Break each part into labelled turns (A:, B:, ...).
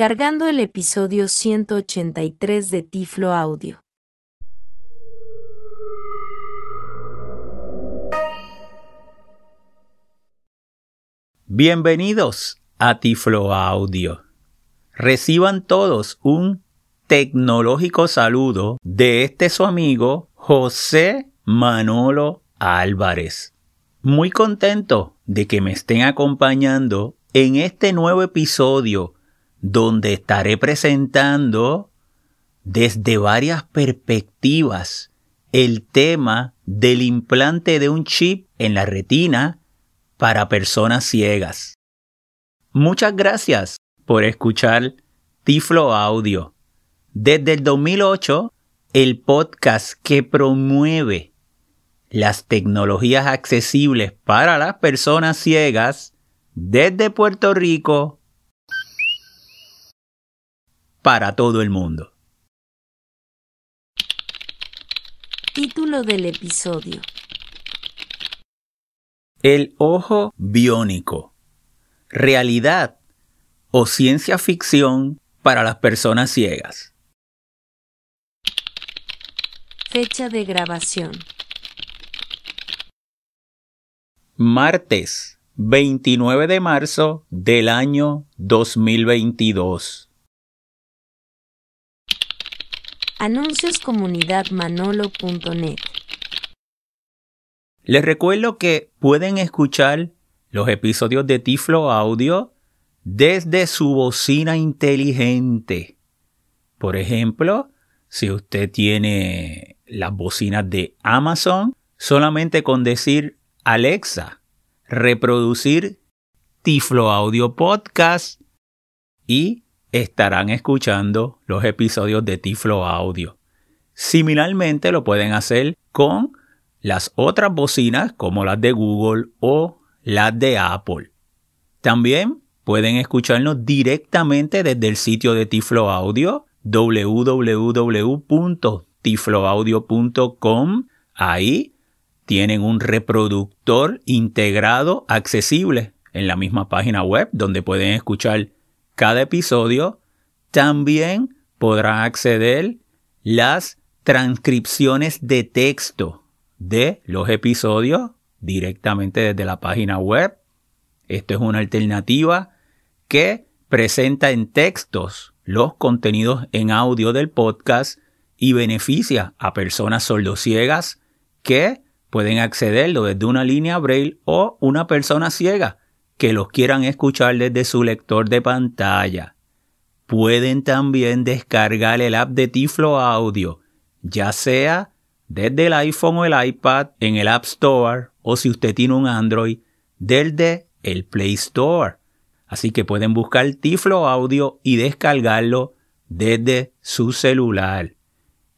A: Descargando el episodio 183 de Tiflo Audio.
B: Bienvenidos a Tiflo Audio. Reciban todos un tecnológico saludo de este su amigo José Manolo Álvarez. Muy contento de que me estén acompañando en este nuevo episodio donde estaré presentando desde varias perspectivas el tema del implante de un chip en la retina para personas ciegas. Muchas gracias por escuchar Tiflo Audio. Desde el 2008, el podcast que promueve las tecnologías accesibles para las personas ciegas desde Puerto Rico para todo el mundo.
A: Título del episodio.
B: El ojo biónico. Realidad o ciencia ficción para las personas ciegas.
A: Fecha de grabación.
B: Martes 29 de marzo del año 2022.
A: Anuncioscomunidadmanolo.net
B: Les recuerdo que pueden escuchar los episodios de Tiflo Audio desde su bocina inteligente. Por ejemplo, si usted tiene las bocinas de Amazon, solamente con decir Alexa, reproducir Tiflo Audio Podcast y estarán escuchando los episodios de Tiflo Audio. Similarmente lo pueden hacer con las otras bocinas como las de Google o las de Apple. También pueden escucharnos directamente desde el sitio de Tiflo Audio www.tifloaudio.com. Ahí tienen un reproductor integrado accesible en la misma página web donde pueden escuchar cada episodio. También podrán acceder las transcripciones de texto de los episodios directamente desde la página web. Esto es una alternativa que presenta en textos los contenidos en audio del podcast y beneficia a personas sordociegas que pueden accederlo desde una línea braille o una persona ciega que los quieran escuchar desde su lector de pantalla. Pueden también descargar el app de Tiflo Audio, ya sea desde el iPhone o el iPad en el App Store o si usted tiene un Android desde el Play Store. Así que pueden buscar Tiflo Audio y descargarlo desde su celular.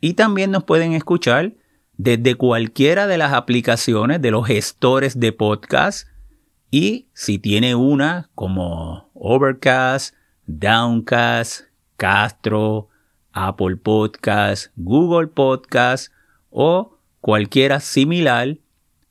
B: Y también nos pueden escuchar desde cualquiera de las aplicaciones de los gestores de podcast y si tiene una como Overcast, Downcast, Castro, Apple Podcast, Google Podcast o cualquiera similar,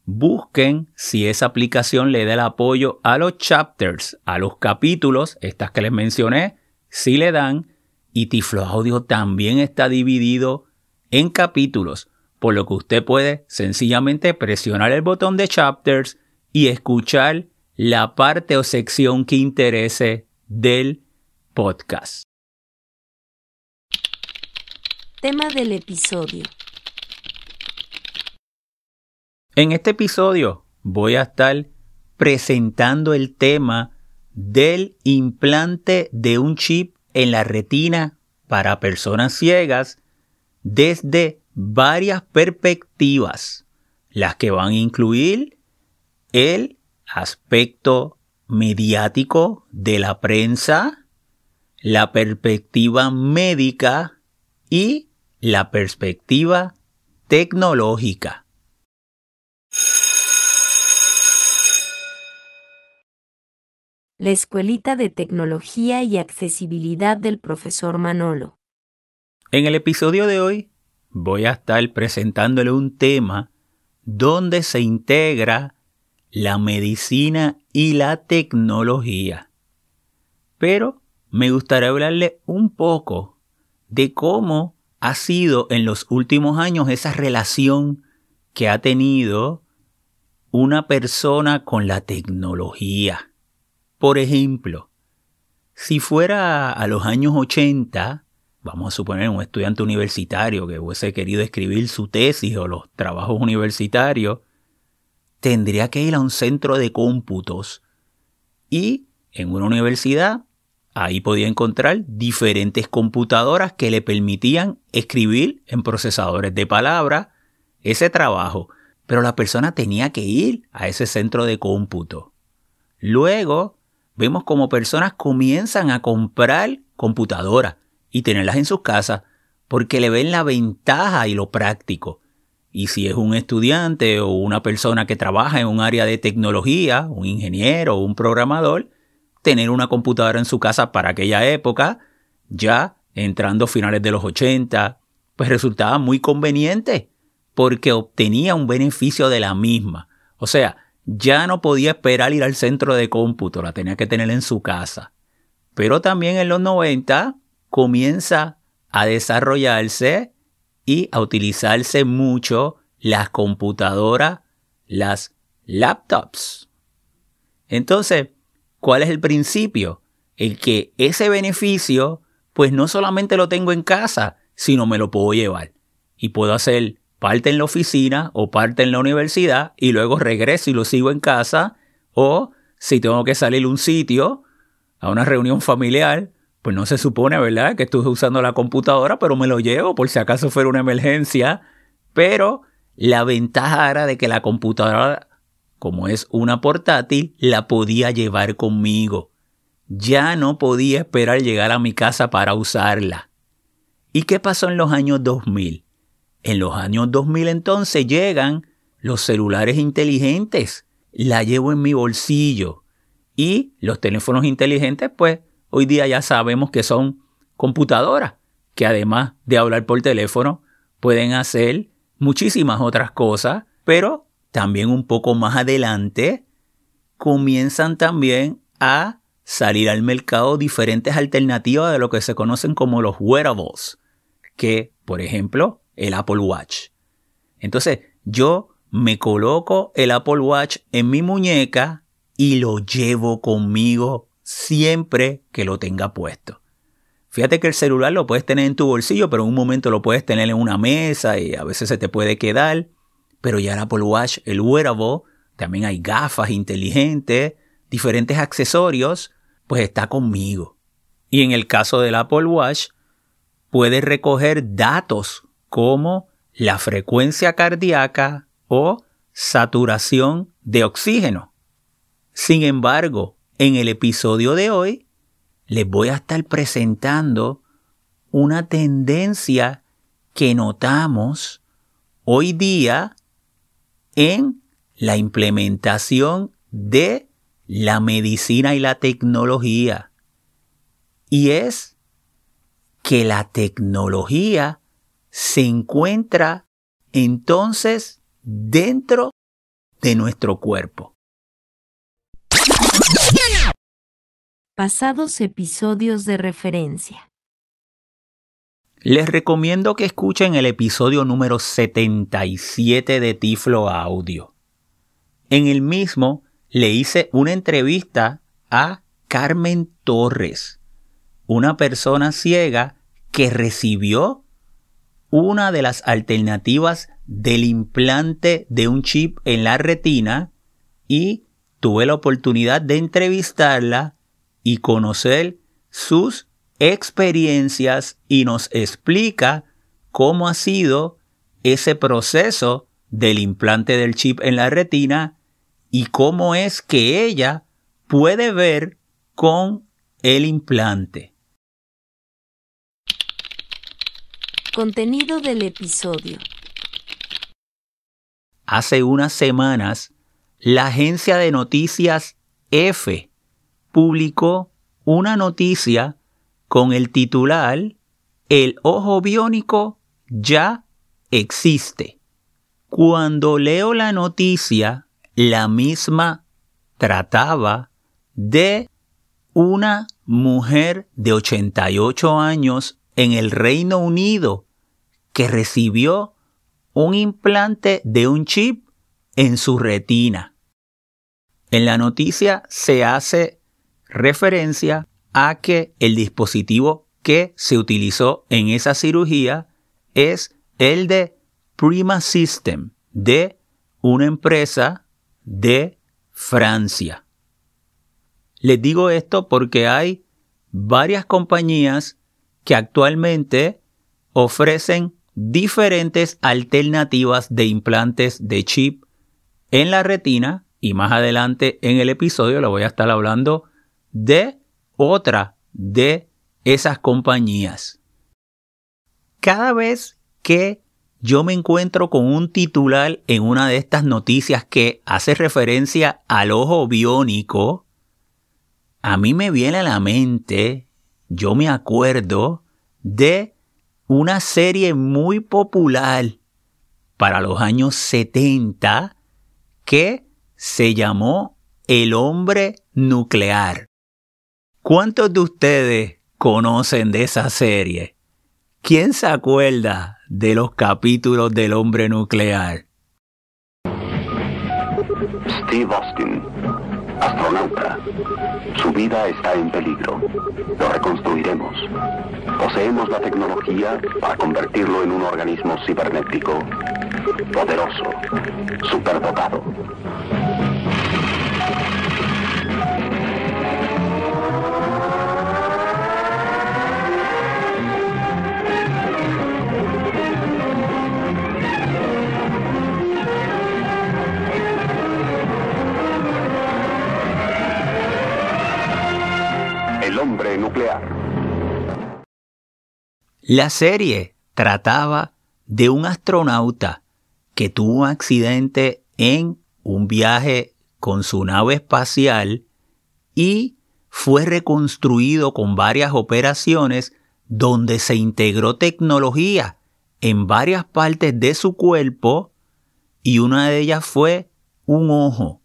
B: busquen si esa aplicación le da el apoyo a los chapters, a los capítulos, estas que les mencioné, si le dan, y Tiflo Audio también está dividido en capítulos por lo que usted puede sencillamente presionar el botón de chapters y escuchar la parte o sección que interese del podcast.
A: Tema del episodio.
B: En este episodio voy a estar presentando el tema del implante de un chip en la retina para personas ciegas desde varias perspectivas, las que van a incluir el aspecto mediático de la prensa, la perspectiva médica y la perspectiva tecnológica.
A: La Escuelita de Tecnología y Accesibilidad del profesor Manolo.
B: En el episodio de hoy voy a estar presentándole un tema donde se integra la medicina y la tecnología. Pero me gustaría hablarle un poco de cómo ha sido en los últimos años esa relación que ha tenido una persona con la tecnología. Por ejemplo, si fuera a los años 80, vamos a suponer un estudiante universitario que hubiese querido escribir su tesis o los trabajos universitarios, tendría que ir a un centro de cómputos y en una universidad ahí podía encontrar diferentes computadoras que le permitían escribir en procesadores de palabras ese trabajo, pero la persona tenía que ir a ese centro de cómputo. Luego vemos como personas comienzan a comprar computadoras y tenerlas en sus casas porque le ven la ventaja y lo práctico. Y si es un estudiante o una persona que trabaja en un área de tecnología, un ingeniero o un programador, tener una computadora en su casa para aquella época, ya entrando finales de los 80, pues resultaba muy conveniente porque obtenía un beneficio de la misma. O sea, ya no podía esperar ir al centro de cómputo, la tenía que tener en su casa. Pero también en los 90 comienza a desarrollarse y a utilizarse mucho las computadoras, las laptops. Entonces, ¿cuál es el principio? El que ese beneficio, pues no solamente lo tengo en casa, sino me lo puedo llevar. Y puedo hacer parte en la oficina o parte en la universidad y luego regreso y lo sigo en casa. O si tengo que salir a un sitio, a una reunión familiar, pues no se supone, ¿verdad?, que estoy usando la computadora, pero me lo llevo por si acaso fuera una emergencia. Pero la ventaja era de que la computadora, como es una portátil, la podía llevar conmigo. Ya no podía esperar llegar a mi casa para usarla. ¿Y qué pasó en los años 2000? En los años 2000 entonces llegan los celulares inteligentes. La llevo en mi bolsillo. Y los teléfonos inteligentes, pues, Hoy día ya sabemos que son computadoras que además de hablar por teléfono pueden hacer muchísimas otras cosas, pero también un poco más adelante comienzan también a salir al mercado diferentes alternativas de lo que se conocen como los wearables, que por ejemplo el Apple Watch. Entonces yo me coloco el Apple Watch en mi muñeca y lo llevo conmigo siempre que lo tenga puesto. Fíjate que el celular lo puedes tener en tu bolsillo, pero en un momento lo puedes tener en una mesa y a veces se te puede quedar. Pero ya el Apple Watch, el wearable, también hay gafas inteligentes, diferentes accesorios, pues está conmigo. Y en el caso del Apple Watch, puedes recoger datos como la frecuencia cardíaca o saturación de oxígeno. Sin embargo, en el episodio de hoy les voy a estar presentando una tendencia que notamos hoy día en la implementación de la medicina y la tecnología. Y es que la tecnología se encuentra entonces dentro de nuestro cuerpo.
A: Pasados episodios de referencia.
B: Les recomiendo que escuchen el episodio número 77 de Tiflo Audio. En el mismo le hice una entrevista a Carmen Torres, una persona ciega que recibió una de las alternativas del implante de un chip en la retina y tuve la oportunidad de entrevistarla y conocer sus experiencias y nos explica cómo ha sido ese proceso del implante del chip en la retina y cómo es que ella puede ver con el implante.
A: Contenido del episodio.
B: Hace unas semanas, la agencia de noticias F publicó una noticia con el titular El ojo biónico ya existe. Cuando leo la noticia, la misma trataba de una mujer de 88 años en el Reino Unido que recibió un implante de un chip en su retina. En la noticia se hace referencia a que el dispositivo que se utilizó en esa cirugía es el de Prima System de una empresa de Francia. Les digo esto porque hay varias compañías que actualmente ofrecen diferentes alternativas de implantes de chip en la retina y más adelante en el episodio le voy a estar hablando de otra de esas compañías. Cada vez que yo me encuentro con un titular en una de estas noticias que hace referencia al ojo biónico, a mí me viene a la mente, yo me acuerdo de una serie muy popular para los años 70 que se llamó El hombre nuclear. ¿Cuántos de ustedes conocen de esa serie? ¿Quién se acuerda de los capítulos del hombre nuclear?
C: Steve Austin, astronauta. Su vida está en peligro. Lo reconstruiremos. Poseemos la tecnología para convertirlo en un organismo cibernético poderoso, superdotado.
B: La serie trataba de un astronauta que tuvo un accidente en un viaje con su nave espacial y fue reconstruido con varias operaciones donde se integró tecnología en varias partes de su cuerpo y una de ellas fue un ojo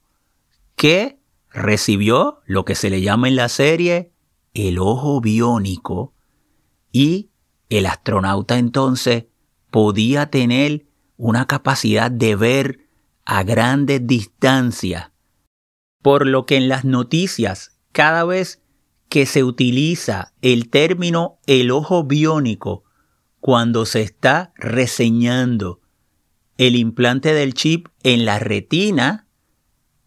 B: que recibió lo que se le llama en la serie el ojo biónico y el astronauta entonces podía tener una capacidad de ver a grandes distancias. Por lo que en las noticias, cada vez que se utiliza el término el ojo biónico, cuando se está reseñando el implante del chip en la retina,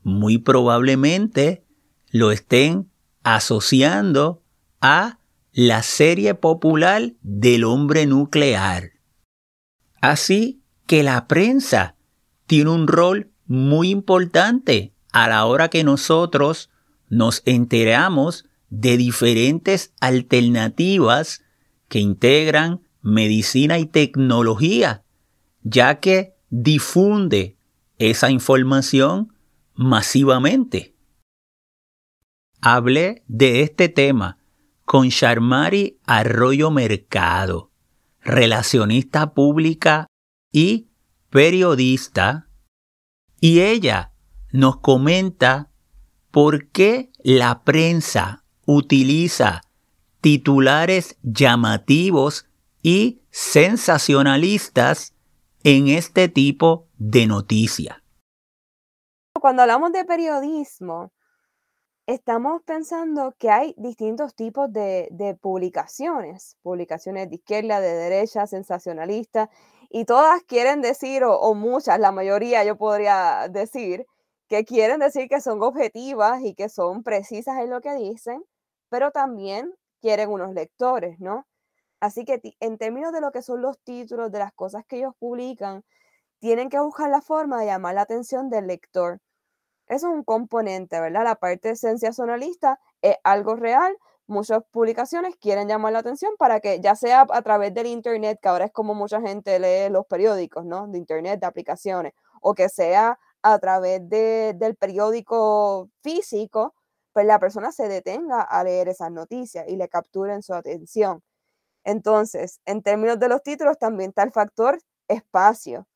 B: muy probablemente lo estén asociando a la serie popular del hombre nuclear. Así que la prensa tiene un rol muy importante a la hora que nosotros nos enteramos de diferentes alternativas que integran medicina y tecnología, ya que difunde esa información masivamente. Hablé de este tema con Sharmari Arroyo Mercado, relacionista pública y periodista, y ella nos comenta por qué la prensa utiliza titulares llamativos y sensacionalistas en este tipo de noticia.
D: Cuando hablamos de periodismo, estamos pensando que hay distintos tipos de, publicaciones, publicaciones de izquierda, de derecha, sensacionalistas, y todas quieren decir, o, muchas, la mayoría yo podría decir, que quieren decir que son objetivas y que son precisas en lo que dicen, pero también quieren unos lectores, ¿no? Así que en términos de lo que son los títulos de las cosas que ellos publican, tienen que buscar la forma de llamar la atención del lector. Es un componente, ¿verdad? La parte sensacionalista es algo real. Muchas publicaciones quieren llamar la atención para que ya sea a través del Internet, que ahora es como mucha gente lee los periódicos, ¿no? De Internet, de aplicaciones, o que sea a través del periódico físico, pues la persona se detenga a leer esas noticias y le capturen su atención. Entonces, en términos de los títulos, también está el factor espacio,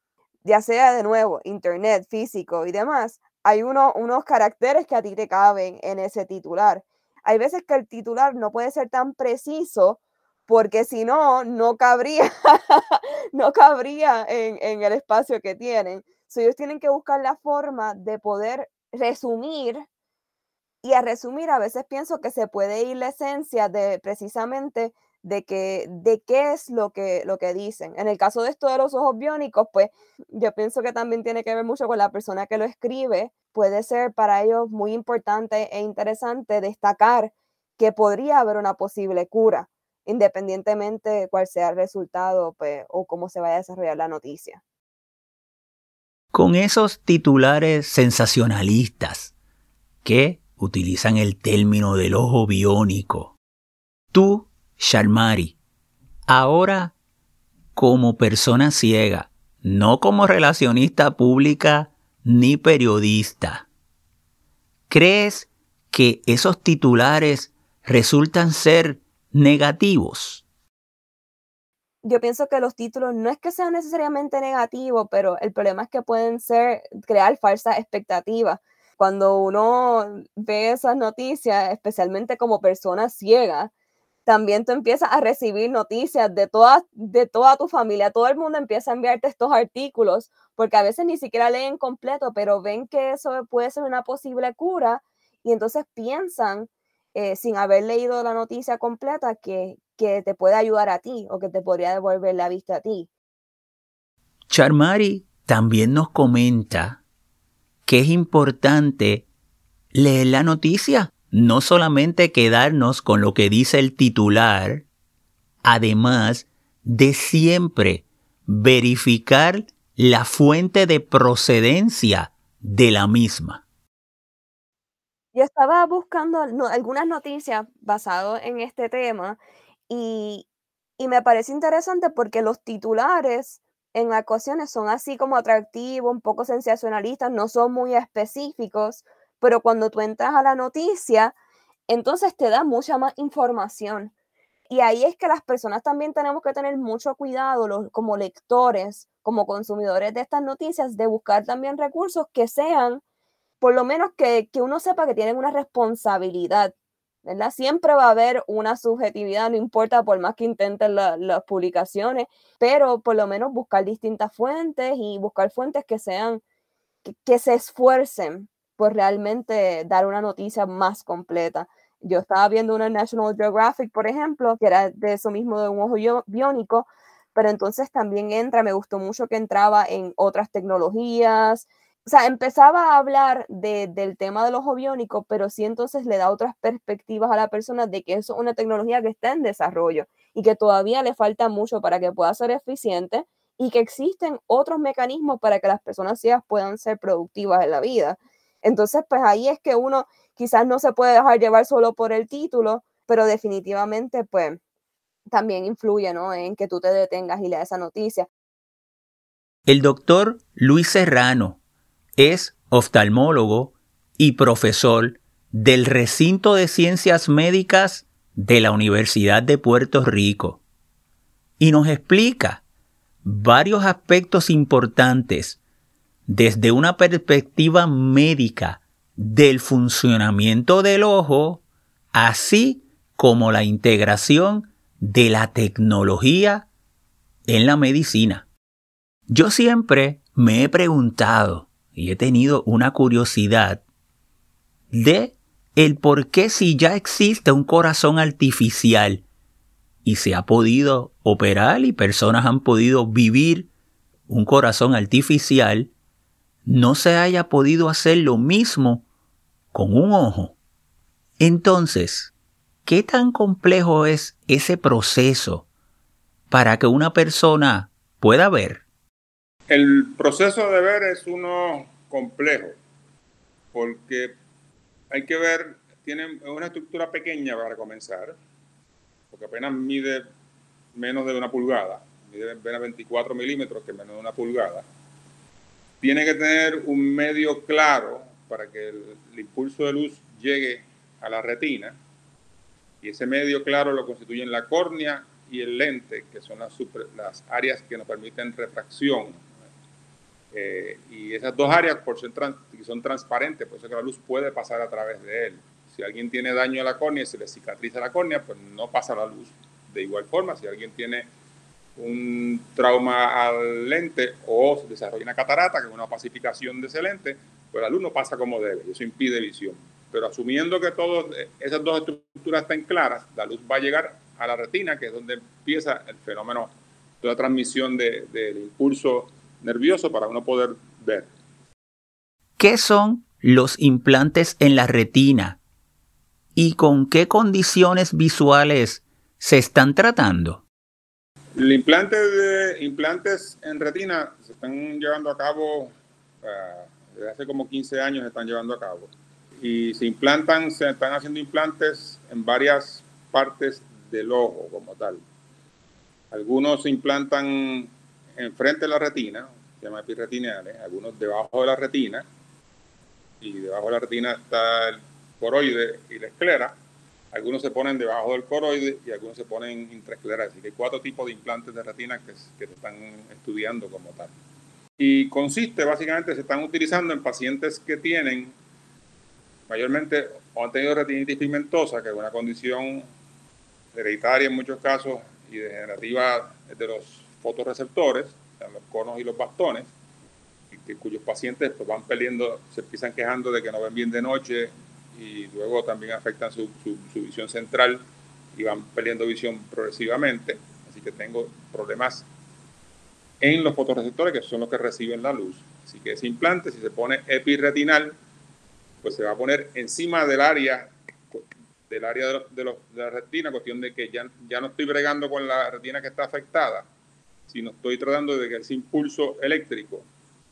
D: ya sea de nuevo Internet, físico y demás, hay unos caracteres que a ti te caben en ese titular. hay veces que el titular no puede ser tan preciso porque si no, no cabría, no cabría en, el espacio que tienen. ellos tienen que buscar la forma de poder resumir y a resumir a veces pienso que se puede ir la esencia de precisamente de, que, de qué es lo que, lo que dicen. En el caso de esto de los ojos biónicos, pues yo pienso que también tiene que ver mucho con la persona que lo escribe. Puede ser para ellos muy importante e interesante destacar que podría haber una posible cura independientemente de cuál sea el resultado pues, o cómo se vaya a desarrollar la noticia.
B: Con esos titulares sensacionalistas que utilizan el término del ojo biónico, tú, Sharmari, ahora como persona ciega, no como relacionista pública ni periodista, ¿crees que esos titulares resultan ser negativos?
D: Yo pienso que los títulos no es que sean necesariamente negativos, pero el problema es que pueden ser crear falsas expectativas. Cuando uno ve esas noticias, especialmente como persona ciega, también tú empiezas a recibir noticias de toda, de toda tu familia. Todo el mundo empieza a enviarte estos artículos, porque a veces ni siquiera leen completo, pero ven que eso puede ser una posible cura y entonces piensan eh, sin haber leído la noticia completa que, que te puede ayudar a ti o que te podría devolver la vista a ti.
B: Charmari también nos comenta que es importante leer la noticia, no solamente quedarnos con lo que dice el titular, además de siempre verificar la fuente de procedencia de la misma.
D: Yo estaba buscando algunas noticias basadas en este tema y, me parece interesante porque los titulares en ocasiones son así como atractivos, un poco sensacionalistas, no son muy específicos, pero cuando tú entras a la noticia, entonces te da mucha más información. Y ahí es que las personas también tenemos que tener mucho cuidado los, como lectores, como consumidores de estas noticias, de buscar también recursos que sean por lo menos que, uno sepa que tienen una responsabilidad, ¿verdad? Siempre va a haber una subjetividad, no importa por más que intenten las publicaciones, pero por lo menos buscar distintas fuentes y buscar fuentes que sean, que, se esfuercen por realmente dar una noticia más completa. Yo estaba viendo una National Geographic, por ejemplo, que era de eso mismo de un ojo biónico, pero entonces también entra, me gustó mucho que entraba en otras tecnologías, o sea, empezaba a hablar del tema del ojo biónico, pero sí entonces le da otras perspectivas a la persona de que eso es una tecnología que está en desarrollo y que todavía le falta mucho para que pueda ser eficiente y que existen otros mecanismos para que las personas ciegas puedan ser productivas en la vida. Entonces, pues ahí es que uno quizás no se puede dejar llevar solo por el título, pero definitivamente, pues también influye, ¿no? En que tú te detengas y leas esa noticia.
B: El doctor Luis Serrano es oftalmólogo y profesor del recinto de ciencias médicas de la Universidad de Puerto Rico y nos explica varios aspectos importantes desde una perspectiva médica del funcionamiento del ojo, así como la integración de la tecnología en la medicina. Yo siempre me he preguntado y he tenido una curiosidad de el por qué si ya existe un corazón artificial y se ha podido operar y personas han podido vivir un corazón artificial, no se haya podido hacer lo mismo con un ojo. Entonces, ¿qué tan complejo es ese proceso para que una persona pueda ver?
E: El proceso de ver es uno complejo, porque hay que ver, tiene una estructura pequeña para comenzar, porque apenas mide menos de una pulgada, mide apenas 24 milímetros, que menos de una pulgada. Tiene que tener un medio claro para que el, impulso de luz llegue a la retina, y ese medio claro lo constituyen la córnea y el lente, que son las, áreas que nos permiten refracción eh, y esas dos áreas, por ser son transparentes, por eso la luz puede pasar a través de él. Si alguien tiene daño a la córnea y se le cicatriza la córnea, pues no pasa la luz. De igual forma, si alguien tiene un trauma al lente o se desarrolla una catarata, que es una pacificación de ese lente, pues la luz no pasa como debe y eso impide visión. Pero asumiendo que todas esas dos estructuras están claras, la luz va a llegar a la retina, que es donde empieza el fenómeno de la transmisión de, del impulso nervioso para uno poder ver.
B: ¿Qué son los implantes en la retina? ¿Y con qué condiciones visuales se están tratando?
E: El implante de implantes en retina se están llevando a cabo desde hace como 15 años se están llevando a cabo. Y se implantan, se están haciendo implantes en varias partes del ojo como tal. Algunos se implantan enfrente de la retina, se llama epiretineales, algunos debajo de la retina. Y debajo de la retina está el coroide y la esclera algunos se ponen debajo del coroide y algunos se ponen intraescleral. Así que hay cuatro tipos de implantes de retina que, que se están estudiando como tal. Y consiste básicamente, se están utilizando en pacientes que tienen mayormente o han tenido retinitis pigmentosa, que es una condición hereditaria en muchos casos y degenerativa de los fotorreceptores, los conos y los bastones, y que, cuyos pacientes pues, van perdiendo, se empiezan quejando de que no ven bien de noche, y luego también afectan su, visión central y van perdiendo visión progresivamente. Así que tengo problemas en los fotorreceptores, que son los que reciben la luz. Así que ese implante, si se pone epiretinal, pues se va a poner encima del área del área de, de, la retina, cuestión de que ya, ya no estoy bregando con la retina que está afectada, sino estoy tratando de que ese impulso eléctrico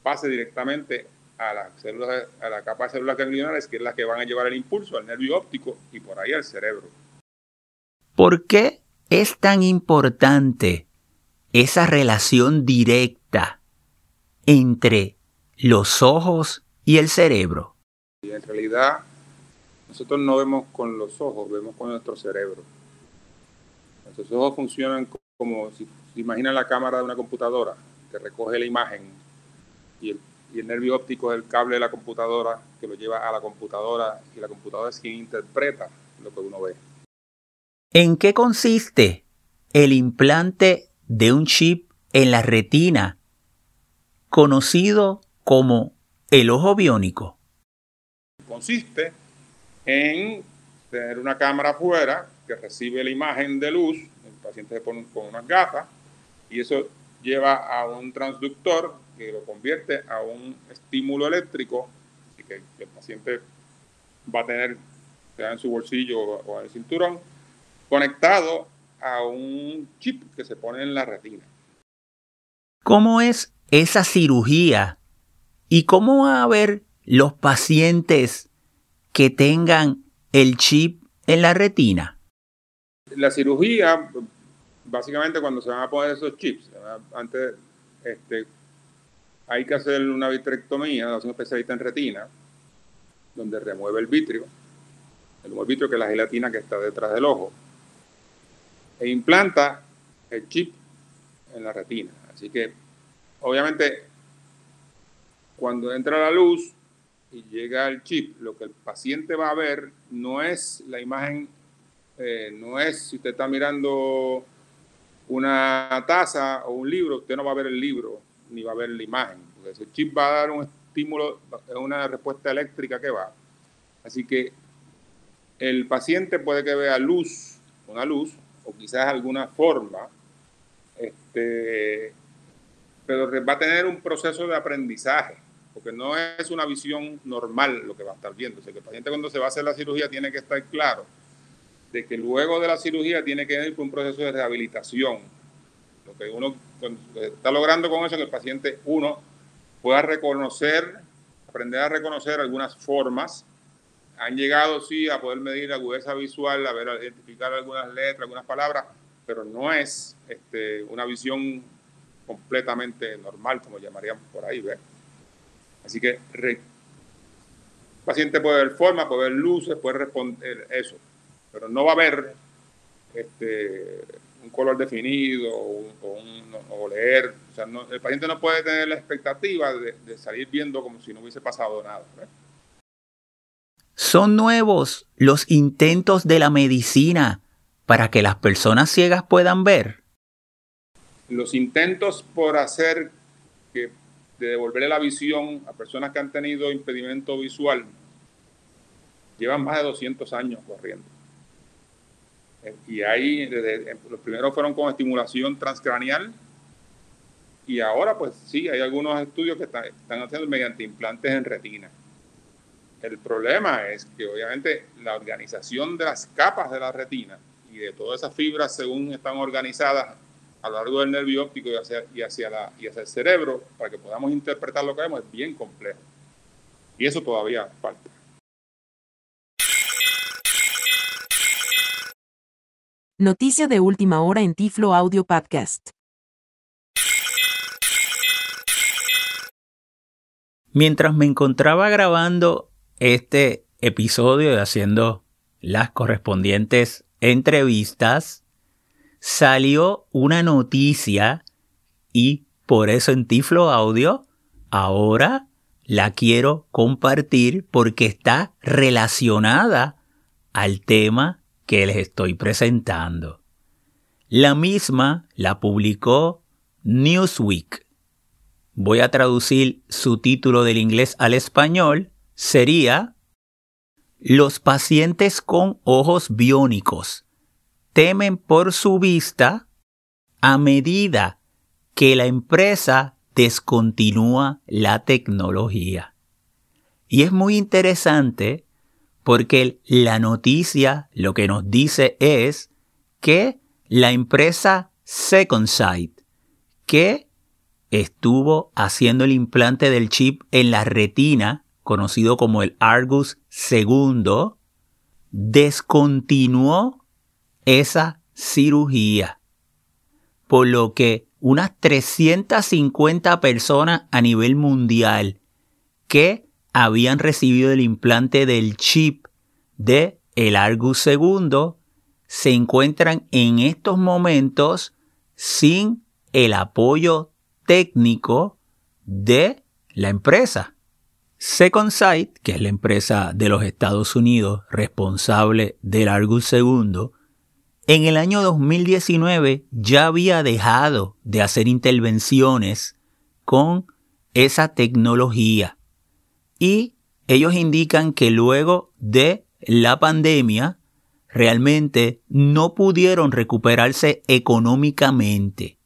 E: pase directamente a las células, a la capa de células ganglionares, que es la que van a llevar el impulso al nervio óptico y por ahí al cerebro.
B: ¿Por qué es tan importante esa relación directa entre los ojos y el cerebro?
E: Y en realidad, nosotros no vemos con los ojos, vemos con nuestro cerebro. Nuestros ojos funcionan como si se imagina la cámara de una computadora que recoge la imagen y el y el nervio óptico es el cable de la computadora que lo lleva a la computadora y la computadora es quien interpreta lo que uno ve.
B: ¿En qué consiste el implante de un chip en la retina conocido como el ojo biónico?
E: Consiste en tener una cámara afuera que recibe la imagen de luz, el paciente se pone con unas gafas y eso lleva a un transductor que lo convierte a un estímulo eléctrico, así que el paciente va a tener, sea en su bolsillo o en el cinturón, conectado a un chip que se pone en la retina.
B: ¿Cómo es esa cirugía? ¿Y cómo va a ver los pacientes que tengan el chip en la retina?
E: La cirugía, básicamente cuando se van a poner esos chips, antes este, hay que hacer una vitrectomía, hace un especialista en retina, donde remueve el vitrio, el vitrio que es la gelatina que está detrás del ojo, e implanta el chip en la retina. Así que, obviamente, cuando entra la luz y llega el chip, lo que el paciente va a ver no es la imagen, eh, no es si usted está mirando una taza o un libro, usted no va a ver el libro, ni va a ver la imagen, porque ese chip va a dar un estímulo, es una respuesta eléctrica que va. Así que el paciente puede que vea luz, una luz, o quizás alguna forma, este, pero va a tener un proceso de aprendizaje, porque no es una visión normal lo que va a estar viendo. O sea, que el paciente cuando se va a hacer la cirugía tiene que estar claro de que luego de la cirugía tiene que ir por un proceso de rehabilitación, lo que uno está logrando con eso es que el paciente, uno, pueda reconocer, aprender a reconocer algunas formas. Han llegado, sí, a poder medir la agudeza visual, a ver, a identificar algunas letras, algunas palabras, pero no es este, una visión completamente normal, como llamaríamos por ahí, ¿ves? Así que el paciente puede ver formas, puede ver luces, puede responder eso, pero no va a ver este, un color definido o, leer. O sea, el paciente no puede tener la expectativa de, salir viendo como si no hubiese pasado nada.
B: Son nuevos los intentos de la medicina para que las personas ciegas puedan ver.
E: Los intentos por hacer que de devolverle la visión a personas que han tenido impedimento visual llevan más de 200 años corriendo. Y ahí, los primeros fueron con estimulación transcraneal y ahora pues sí, hay algunos estudios que están, haciendo mediante implantes en retina. El problema es que obviamente la organización de las capas de la retina y de todas esas fibras según están organizadas a lo largo del nervio óptico y hacia, y hacia, la, y hacia el cerebro, para que podamos interpretar lo que vemos, es bien complejo. Y eso todavía falta.
A: Noticia de última hora en Tiflo Audio Podcast.
B: Mientras me encontraba grabando este episodio y haciendo las correspondientes entrevistas, salió una noticia y por eso en Tiflo Audio ahora la quiero compartir porque está relacionada al tema que les estoy presentando. La misma la publicó Newsweek. Voy a traducir su título del inglés al español. Sería Los pacientes con ojos biónicos temen por su vista a medida que la empresa descontinúa la tecnología. Y es muy interesante porque la noticia lo que nos dice es que la empresa Second Sight, que estuvo haciendo el implante del chip en la retina, conocido como el Argus II, descontinuó esa cirugía. Por lo que unas 350 personas a nivel mundial que habían recibido el implante del chip de el Argus II se encuentran en estos momentos sin el apoyo técnico de la empresa. Second Sight, que es la empresa de los Estados Unidos responsable del Argus II, en el año 2019 ya había dejado de hacer intervenciones con esa tecnología y ellos indican que luego de la pandemia realmente no pudieron recuperarse económicamente.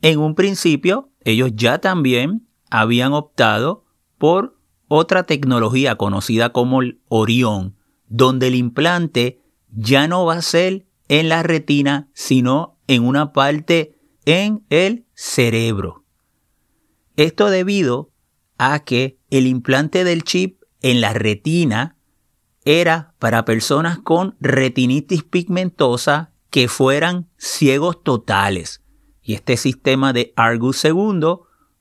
B: En un principio, ellos ya también habían optado por otra tecnología conocida como el Orión, donde el implante ya no va a ser en la retina, sino en una parte en el cerebro. Esto debido a que el implante del chip en la retina era para personas con retinitis pigmentosa que fueran ciegos totales. Y este sistema de Argus II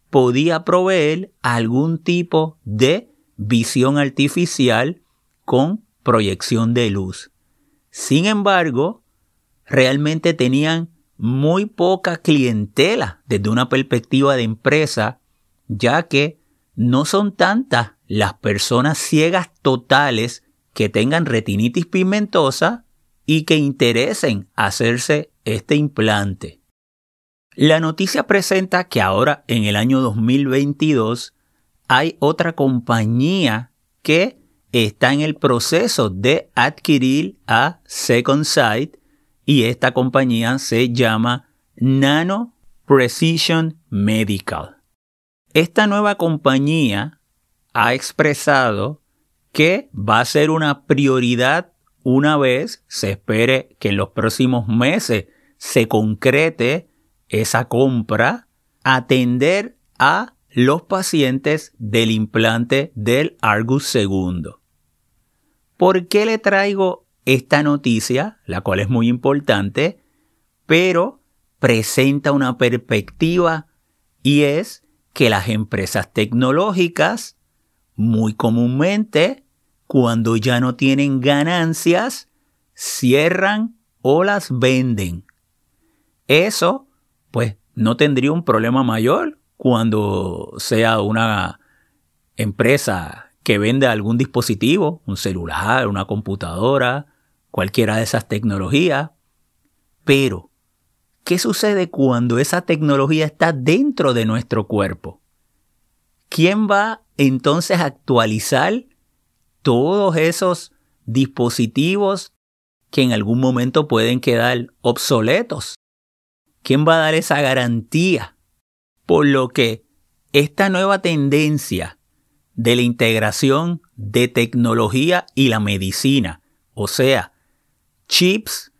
B: podía proveer algún tipo de visión artificial con proyección de luz. Sin embargo, realmente tenían muy poca clientela desde una perspectiva de empresa, ya que no son tantas las personas ciegas totales que tengan retinitis pigmentosa y que interesen hacerse este implante. La noticia presenta que ahora en el año 2022 hay otra compañía que está en el proceso de adquirir a Second Sight y esta compañía se llama Nano Precision Medical. Esta nueva compañía ha expresado que va a ser una prioridad una vez se espere que en los próximos meses se concrete esa compra, atender a los pacientes del implante del Argus II. ¿Por qué le traigo esta noticia, la cual es muy importante, pero presenta una perspectiva y es que las empresas tecnológicas muy comúnmente cuando ya no tienen ganancias cierran o las venden. Eso pues no tendría un problema mayor cuando sea una empresa que vende algún dispositivo, un celular, una computadora, cualquiera de esas tecnologías. Pero, ¿qué sucede cuando esa tecnología está dentro de nuestro cuerpo? ¿Quién va entonces a actualizar todos esos dispositivos que en algún momento pueden quedar obsoletos? ¿Quién va a dar esa garantía? Por lo que esta nueva tendencia de la integración de tecnología y la medicina, o sea, chips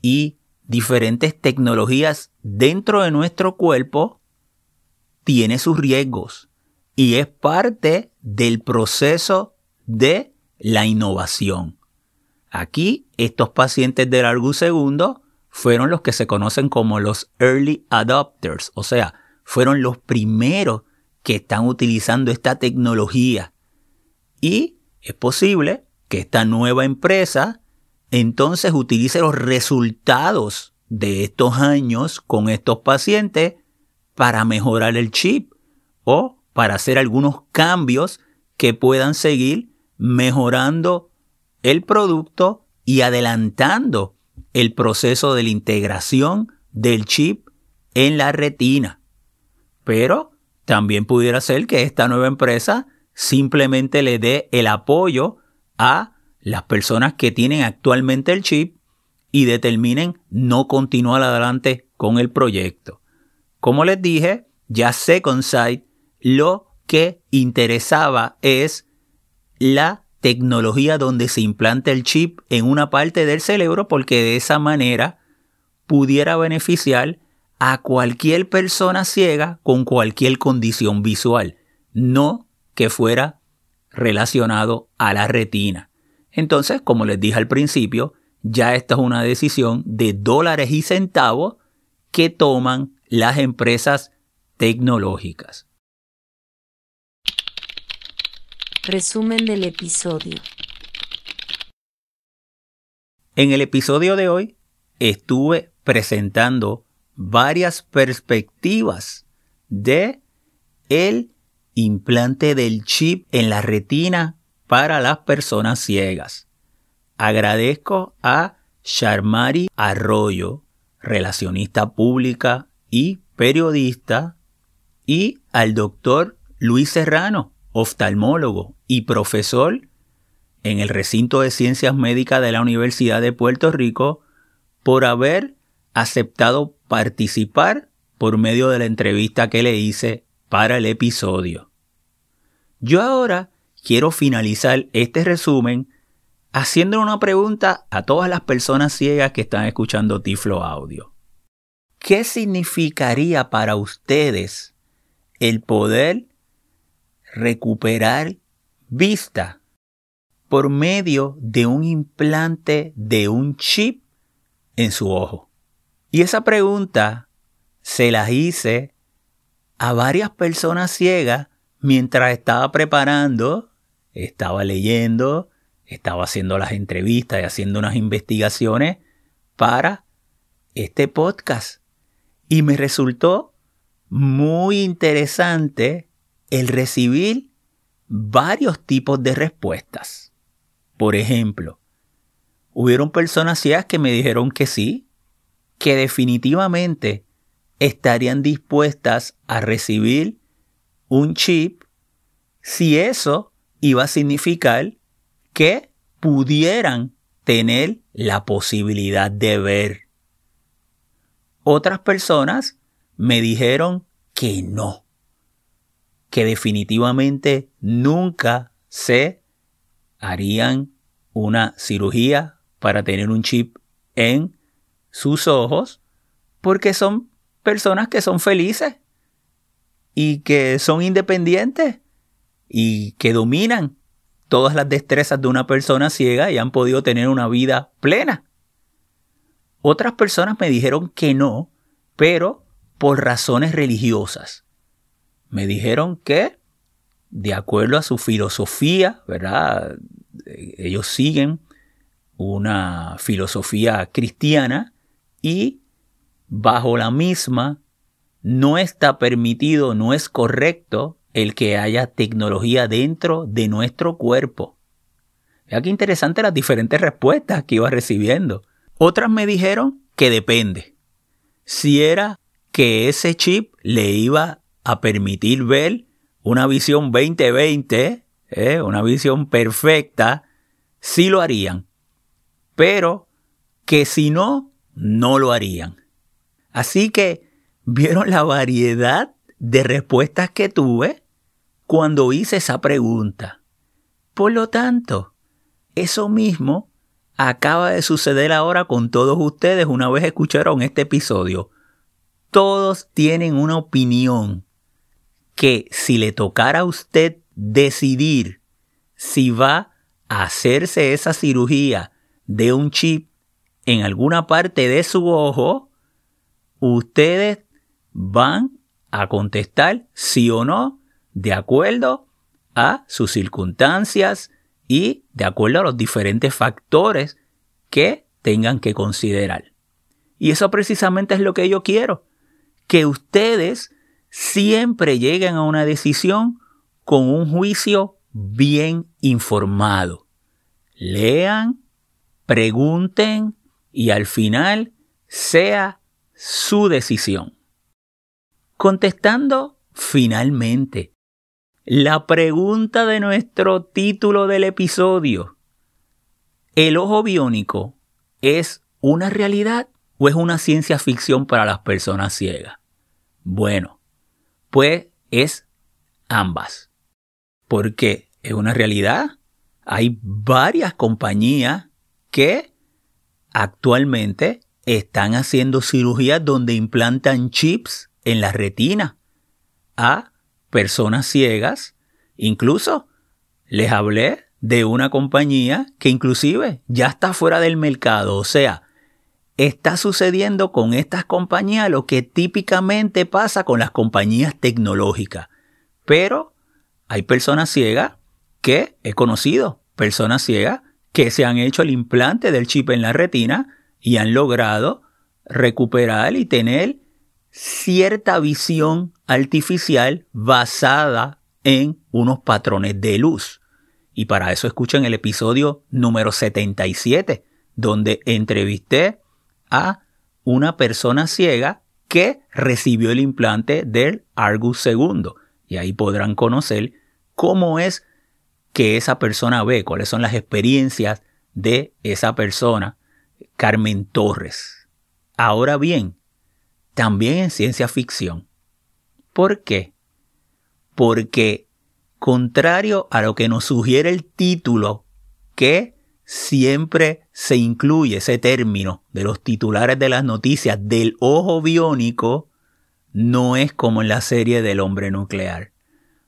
B: y diferentes tecnologías dentro de nuestro cuerpo, tiene sus riesgos y es parte del proceso de la innovación. Aquí, estos pacientes del largo segundo fueron los que se conocen como los early adopters, o sea, fueron los primeros que están utilizando esta tecnología. Y es posible que esta nueva empresa entonces utilice los resultados de estos años con estos pacientes para mejorar el chip o para hacer algunos cambios que puedan seguir mejorando el producto y adelantando el proceso de la integración del chip en la retina. Pero también pudiera ser que esta nueva empresa simplemente le dé el apoyo a las personas que tienen actualmente el chip y determinen no continuar adelante con el proyecto. Como les dije, ya Second Sight lo que interesaba es la tecnología donde se implanta el chip en una parte del cerebro porque de esa manera pudiera beneficiar a cualquier persona ciega con cualquier condición visual, no que fuera relacionado a la retina. Entonces, como les dije al principio, ya esta es una decisión de dólares y centavos que toman las empresas tecnológicas.
A: Resumen del episodio.
B: En el episodio de hoy estuve presentando varias perspectivas de el implante del chip en la retina para las personas ciegas. Agradezco a Sharmari Arroyo, relacionista pública y periodista, y al doctor Luis Serrano, oftalmólogo y profesor en el recinto de ciencias médicas de la Universidad de Puerto Rico, por haber aceptado participar por medio de la entrevista que le hice para el episodio. Yo ahora quiero finalizar este resumen haciendo una pregunta a todas las personas ciegas que están escuchando Tiflo Audio. ¿Qué significaría para ustedes el poder recuperar vista por medio de un implante de un chip en su ojo? Y esa pregunta se la hice a varias personas ciegas mientras estaba preparando, estaba leyendo, estaba haciendo las entrevistas y haciendo unas investigaciones para este podcast. Y me resultó muy interesante el recibir varios tipos de respuestas. Por ejemplo, hubieron personas que me dijeron que sí, que definitivamente estarían dispuestas a recibir un chip si eso iba a significar que pudieran tener la posibilidad de ver. Otras personas me dijeron que no, que definitivamente nunca se harían una cirugía para tener un chip en sus ojos porque son personas que son felices y que son independientes y que dominan todas las destrezas de una persona ciega y han podido tener una vida plena. Otras personas me dijeron que no, pero por razones religiosas. Me dijeron que, de acuerdo a su filosofía, ¿verdad? Ellos siguen una filosofía cristiana y bajo la misma no está permitido, no es correcto el que haya tecnología dentro de nuestro cuerpo. Vea qué interesante las diferentes respuestas que iba recibiendo. Otras me dijeron que depende. Si era que ese chip le iba a permitir ver una visión 2020, ¿eh? una visión perfecta, sí lo harían. Pero que si no, no lo harían. Así que vieron la variedad de respuestas que tuve cuando hice esa pregunta. Por lo tanto, eso mismo acaba de suceder ahora con todos ustedes una vez escucharon este episodio. Todos tienen una opinión que si le tocara a usted decidir si va a hacerse esa cirugía de un chip en alguna parte de su ojo, ustedes van a contestar sí o no de acuerdo a sus circunstancias y de acuerdo a los diferentes factores que tengan que considerar. Y eso precisamente es lo que yo quiero, que ustedes siempre lleguen a una decisión con un juicio bien informado. Lean, pregunten y al final sea su decisión. Contestando finalmente la pregunta de nuestro título del episodio. ¿El ojo biónico es una realidad o es una ciencia ficción para las personas ciegas? Bueno, pues es ambas. Porque es una realidad. Hay varias compañías que actualmente están haciendo cirugías donde implantan chips en la retina a personas ciegas. Incluso les hablé de una compañía que inclusive ya está fuera del mercado. O sea, está sucediendo con estas compañías lo que típicamente pasa con las compañías tecnológicas. Pero hay personas ciegas que he conocido, personas ciegas que se han hecho el implante del chip en la retina y han logrado recuperar y tener cierta visión artificial basada en unos patrones de luz. Y para eso escuchen el episodio número 77, donde entrevisté a una persona ciega que recibió el implante del Argus II. Y ahí podrán conocer cómo es que esa persona ve, cuáles son las experiencias de esa persona, Carmen Torres. Ahora bien, también en ciencia ficción. ¿Por qué? Porque, contrario a lo que nos sugiere el título, que siempre se incluye ese término de los titulares de las noticias del ojo biónico, no es como en la serie del hombre nuclear.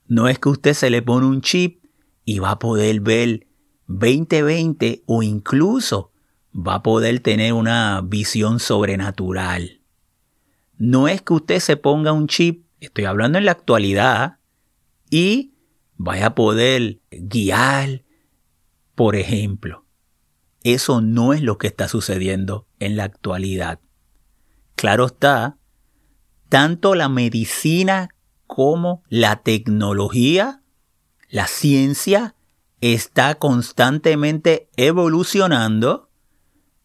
B: No es que usted se le pone un chip y va a poder ver 2020 o incluso va a poder tener una visión sobrenatural. No es que usted se ponga un chip, estoy hablando en la actualidad, y vaya a poder guiar, por ejemplo. Eso no es lo que está sucediendo en la actualidad. Claro está, tanto la medicina como la tecnología la ciencia está constantemente evolucionando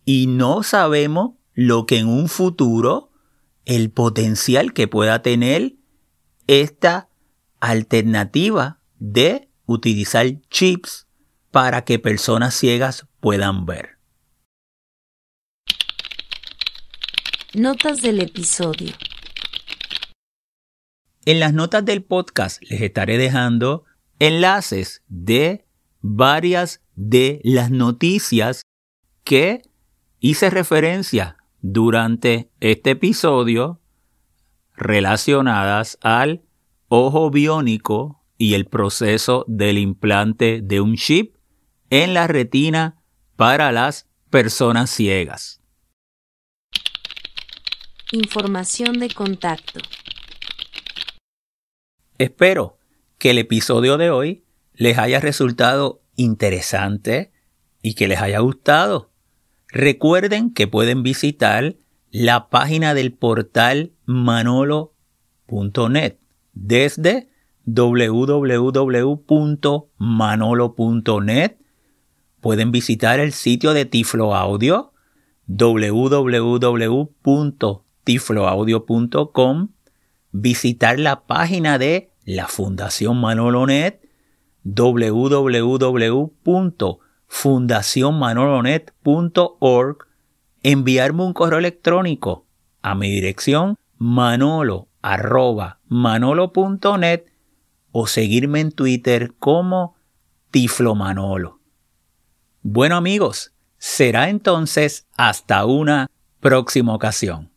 B: y no sabemos lo que en un futuro el potencial que pueda tener esta alternativa de utilizar chips para que personas ciegas puedan ver.
A: Notas del episodio.
B: En las notas del podcast les estaré dejando enlaces de varias de las noticias que hice referencia durante este episodio relacionadas al ojo biónico y el proceso del implante de un chip en la retina para las personas ciegas.
A: Información de contacto.
B: Espero que el episodio de hoy les haya resultado interesante y que les haya gustado. Recuerden que pueden visitar la página del portal manolo.net desde www.manolo.net. Pueden visitar el sitio de Tiflo Audio www.tifloaudio.com, visitar la página de la Fundación Manolonet www.fundacionmanolonet.org, enviarme un correo electrónico a mi dirección manolo@manolo.net o seguirme en Twitter como Tiflo Manolo. Bueno amigos, será entonces hasta una próxima ocasión.